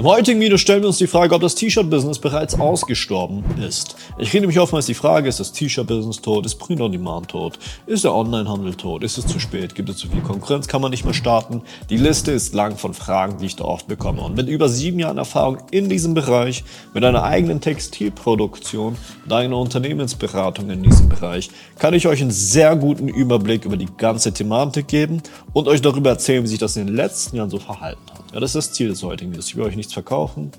Im heutigen Video stellen wir uns die Frage, ob das T-Shirt-Business bereits ausgestorben ist. Ich rede nämlich oftmals die Frage, ist das T-Shirt-Business tot, ist Print on Demand tot, ist der Onlinehandel tot, ist es zu spät, gibt es zu viel Konkurrenz, kann man nicht mehr starten? Die Liste ist lang von Fragen, die ich da oft bekomme. Und mit über sieben Jahren Erfahrung in diesem Bereich, mit einer eigenen Textilproduktion, mit einer Unternehmensberatung in diesem Bereich, kann ich euch einen sehr guten Überblick über die ganze Thematik geben und euch darüber erzählen, wie sich das in den letzten Jahren so verhalten hat. Ja, das ist das Ziel des heutigen Videos. Ich will euch verkaufen.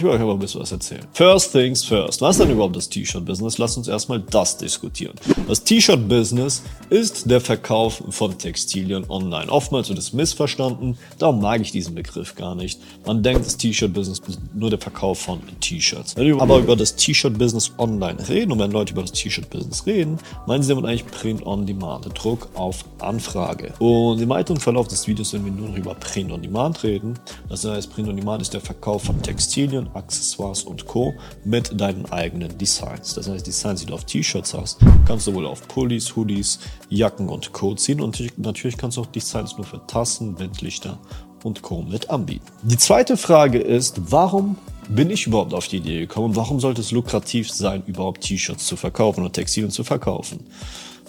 Ich will euch aber ein bisschen was erzählen. First things first. Was ist denn überhaupt das T-Shirt-Business? Lasst uns erstmal das diskutieren. Das T-Shirt-Business ist der Verkauf von Textilien online. Oftmals wird es missverstanden, darum mag ich diesen Begriff gar nicht. Man denkt, das T-Shirt-Business ist nur der Verkauf von T-Shirts. Wenn wir aber über das T-Shirt-Business online reden und wenn Leute über das T-Shirt-Business reden, meinen sie damit eigentlich Print on Demand, Druck auf Anfrage. Und im weiteren Verlauf des Videos werden wir nur noch über Print on Demand reden. Das heißt, Print on Demand ist der Verkauf von Textilien Accessoires und Co. mit deinen eigenen Designs. Das heißt, Designs, die du auf T-Shirts hast, kannst du wohl auf Pullis, Hoodies, Jacken und Co. ziehen und natürlich kannst du auch Designs nur für Tassen, Windlichter und Co. mit anbieten. Die zweite Frage ist, warum bin ich überhaupt auf die Idee gekommen? Warum sollte es lukrativ sein, überhaupt T-Shirts zu verkaufen oder Textilien zu verkaufen?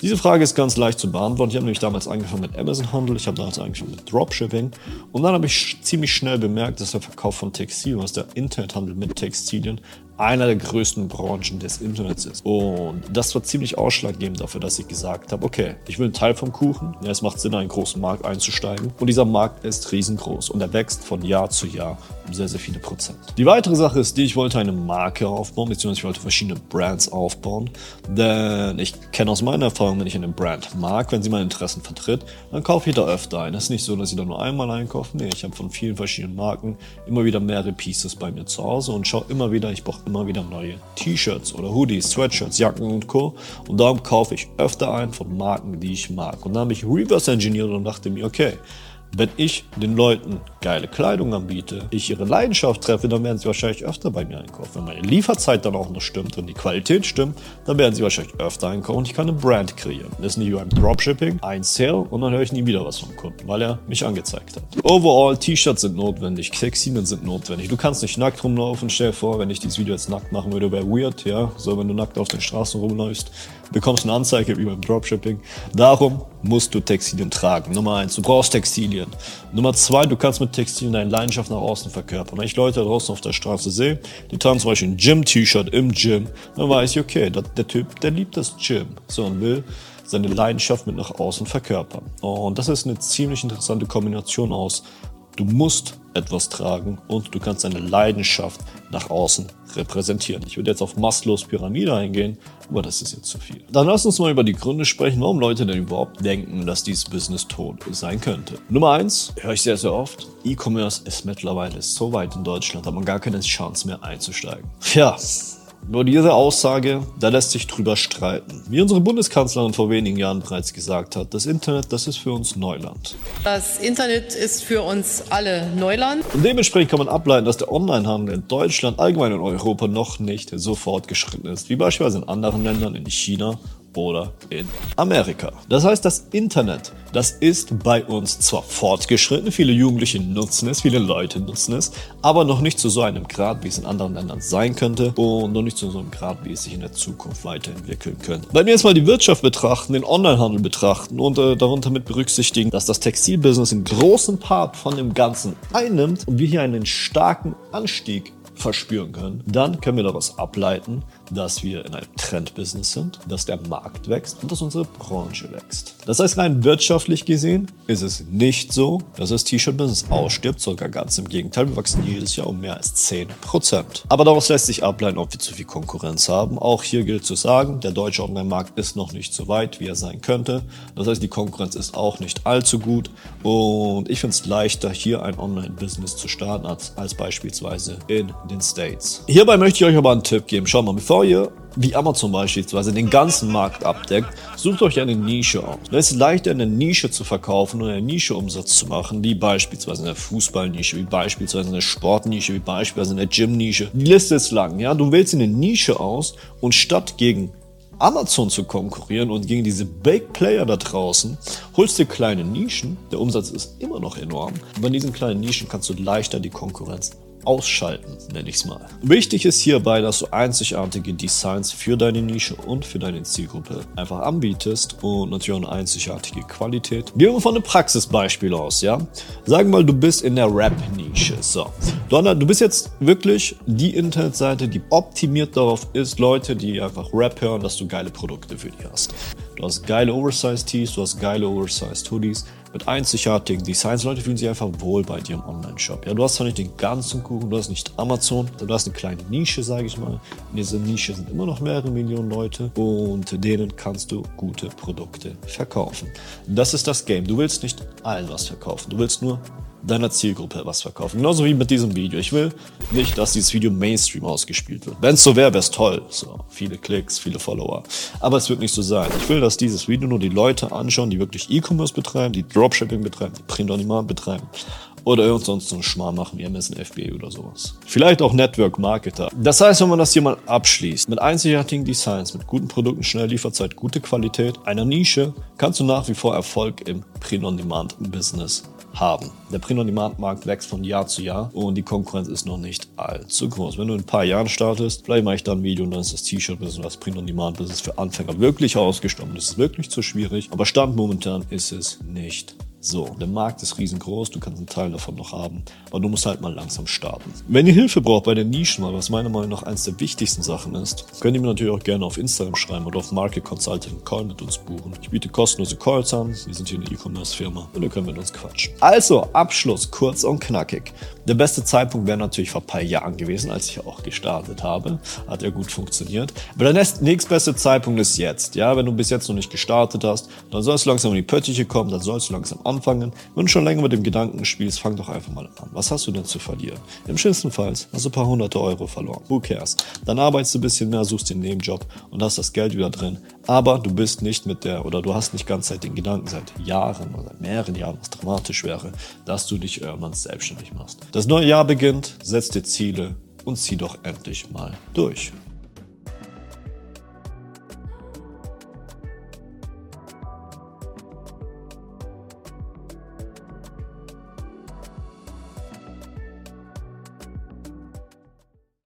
Diese Frage ist ganz leicht zu beantworten. Ich habe nämlich damals angefangen mit Amazon-Handel, ich habe damals angefangen mit Dropshipping und dann habe ich ziemlich schnell bemerkt, dass der Verkauf von Textilien, was der Internethandel mit Textilien, einer der größten Branchen des Internets ist. Und das war ziemlich ausschlaggebend dafür, dass ich gesagt habe, okay, ich will einen Teil vom Kuchen. Ja, es macht Sinn, in einen großen Markt einzusteigen. Und dieser Markt ist riesengroß und er wächst von Jahr zu Jahr um sehr, sehr viele Prozent. Die weitere Sache ist die, ich wollte eine Marke aufbauen, beziehungsweise ich wollte verschiedene Brands aufbauen. Denn ich kenne aus meiner Erfahrung, wenn ich eine Brand mag, wenn sie meine Interessen vertritt, dann kaufe ich da öfter ein. Es ist nicht so, dass ich da nur einmal einkaufe. Nee, ich habe von vielen verschiedenen Marken immer wieder mehrere Pieces bei mir zu Hause und schaue immer wieder, ich brauche immer wieder neue T-Shirts oder Hoodies, Sweatshirts, Jacken und Co. Und darum kaufe ich öfter ein von Marken, die ich mag. Und dann habe ich reverse engineert und dachte mir, okay, wenn ich den Leuten geile Kleidung anbiete, ich ihre Leidenschaft treffe, dann werden sie wahrscheinlich öfter bei mir einkaufen. Wenn meine Lieferzeit dann auch noch stimmt und die Qualität stimmt, dann werden sie wahrscheinlich öfter einkaufen und ich kann eine Brand kreieren. Das ist nicht wie beim Dropshipping, ein Sale und dann höre ich nie wieder was vom Kunden, weil er mich angezeigt hat. Overall, T-Shirts sind notwendig, Textilien sind notwendig. Du kannst nicht nackt rumlaufen. Stell dir vor, wenn ich dieses Video jetzt nackt machen würde, wäre weird, ja. So, wenn du nackt auf den Straßen rumläufst, bekommst eine Anzeige wie beim Dropshipping. Darum musst du Textilien tragen. Nummer eins, du brauchst Textilien. Nummer zwei, du kannst mit Textilien deine Leidenschaft nach außen verkörpern. Wenn ich Leute draußen auf der Straße sehe, die tragen zum Beispiel ein Gym-T-Shirt im Gym, dann weiß ich, okay, der, der Typ, der liebt das Gym. So und will seine Leidenschaft mit nach außen verkörpern. Und das ist eine ziemlich interessante Kombination aus Du musst etwas tragen und du kannst deine Leidenschaft nach außen repräsentieren. Ich würde jetzt auf Maslows Pyramide eingehen, aber das ist jetzt zu viel. Dann lass uns mal über die Gründe sprechen, warum Leute denn überhaupt denken, dass dieses Business tot sein könnte. Nummer eins, höre ich sehr, sehr oft, E-Commerce ist mittlerweile so weit in Deutschland, hat man gar keine Chance mehr einzusteigen. Ja, nur diese Aussage, da lässt sich drüber streiten. Wie unsere Bundeskanzlerin vor wenigen Jahren bereits gesagt hat, das Internet, das ist für uns Neuland. Das Internet ist für uns alle Neuland. Und dementsprechend kann man ableiten, dass der Onlinehandel in Deutschland, allgemein in Europa noch nicht so fortgeschritten ist, wie beispielsweise in anderen Ländern, in China oder in Amerika. Das heißt, das Internet, das ist bei uns zwar fortgeschritten, viele Jugendliche nutzen es, viele Leute nutzen es, aber noch nicht zu so einem Grad, wie es in anderen Ländern sein könnte und noch nicht zu so einem Grad, wie es sich in der Zukunft weiterentwickeln könnte. Wenn wir jetzt mal die Wirtschaft betrachten, den Onlinehandel betrachten und äh, darunter mit berücksichtigen, dass das Textilbusiness einen großen Part von dem Ganzen einnimmt und wir hier einen starken Anstieg verspüren können, dann können wir daraus ableiten, dass wir in einem Trendbusiness sind, dass der Markt wächst und dass unsere Branche wächst. Das heißt, rein wirtschaftlich gesehen ist es nicht so, dass das T-Shirt-Business ausstirbt, sogar ganz im Gegenteil. Wir wachsen jedes Jahr um mehr als 10%. Aber daraus lässt sich ableiten, ob wir zu viel Konkurrenz haben. Auch hier gilt zu sagen, der deutsche Online-Markt ist noch nicht so weit, wie er sein könnte. Das heißt, die Konkurrenz ist auch nicht allzu gut und ich finde es leichter, hier ein Online-Business zu starten, als, als beispielsweise in den States. Hierbei möchte ich euch aber einen Tipp geben. Schau mal, bevor ihr wie Amazon beispielsweise den ganzen Markt abdeckt, sucht euch eine Nische aus. Es ist leichter, eine Nische zu verkaufen und eine Nische Umsatz zu machen, wie beispielsweise eine Fußballnische, wie beispielsweise eine Sportnische, wie beispielsweise eine Gymnische. Die Liste ist lang, ja. Du wählst eine Nische aus und statt gegen Amazon zu konkurrieren und gegen diese Big Player da draußen, holst dir kleine Nischen. Der Umsatz ist immer noch enorm. Und bei diesen kleinen Nischen kannst du leichter die Konkurrenz ausschalten, nenne ich es mal. Wichtig ist hierbei, dass du einzigartige Designs für deine Nische und für deine Zielgruppe einfach anbietest und natürlich auch eine einzigartige Qualität. Gehen wir von einem Praxisbeispiel aus, ja? Sagen wir mal, du bist in der Rap-Nische. So. Donner, du bist jetzt wirklich die Internetseite, die optimiert darauf ist, Leute, die einfach Rap hören, dass du geile Produkte für die hast. Du hast geile Oversized Tees, du hast geile Oversized Hoodies mit einzigartigen Designs. Leute fühlen sich einfach wohl bei dir im Online-Shop. Ja, du hast zwar nicht den ganzen Kuchen, du hast nicht Amazon, du hast eine kleine Nische, sage ich mal. In dieser Nische sind immer noch mehrere Millionen Leute und denen kannst du gute Produkte verkaufen. Das ist das Game. Du willst nicht allen was verkaufen. Du willst nur deiner Zielgruppe was verkaufen. Genauso wie mit diesem Video. Ich will nicht, dass dieses Video Mainstream ausgespielt wird. Wenn es so wäre, wäre es toll. So, viele Klicks, viele Follower. Aber es wird nicht so sein. Ich will, dass dieses Video nur die Leute anschauen, die wirklich E-Commerce betreiben, die Dropshipping betreiben, die Print-on-Demand betreiben. Oder irgend sonst so einen Schmarrn machen wie Amazon FBA oder sowas. Vielleicht auch Network Marketer. Das heißt, wenn man das hier mal abschließt, mit einzigartigen Designs, mit guten Produkten, schnell Lieferzeit, gute Qualität, einer Nische, kannst du nach wie vor Erfolg im Print-on-Demand-Business haben. Der Print-on-Demand-Markt wächst von Jahr zu Jahr und die Konkurrenz ist noch nicht allzu groß. Wenn du in ein paar Jahren startest, vielleicht mache ich da ein Video und dann ist das T-Shirt-Business, das Print-on-Demand-Business für Anfänger wirklich ausgestorben. Das ist wirklich zu schwierig, aber Stand momentan ist es nicht so, der Markt ist riesengroß, du kannst einen Teil davon noch haben, aber du musst halt mal langsam starten. Wenn ihr Hilfe braucht bei den Nischen, weil was meiner Meinung nach eines der wichtigsten Sachen ist, könnt ihr mir natürlich auch gerne auf Instagram schreiben oder auf Market Consulting Call mit uns buchen. Ich biete kostenlose Calls an, wir sind hier eine E-Commerce-Firma und ihr könnt mit uns quatschen. Also, Abschluss, kurz und knackig. Der beste Zeitpunkt wäre natürlich vor ein paar Jahren gewesen, als ich auch gestartet habe. Hat ja gut funktioniert. Aber der nächstbeste Zeitpunkt ist jetzt. Ja, wenn du bis jetzt noch nicht gestartet hast, dann sollst du langsam in die Pöttiche kommen, dann sollst du langsam anfangen. Wenn du schon länger mit dem Gedanken spielst, fang doch einfach mal an. Was hast du denn zu verlieren? Im schlimmsten Fall hast du ein paar hunderte Euro verloren. Who cares? Dann arbeitest du ein bisschen mehr, suchst den Nebenjob und hast das Geld wieder drin. Aber du bist nicht mit der, oder du hast nicht ganz seit den Gedanken seit Jahren oder mehreren Jahren, was dramatisch wäre, dass du dich irgendwann selbstständig machst. Das neue Jahr beginnt, setz dir Ziele und zieh doch endlich mal durch.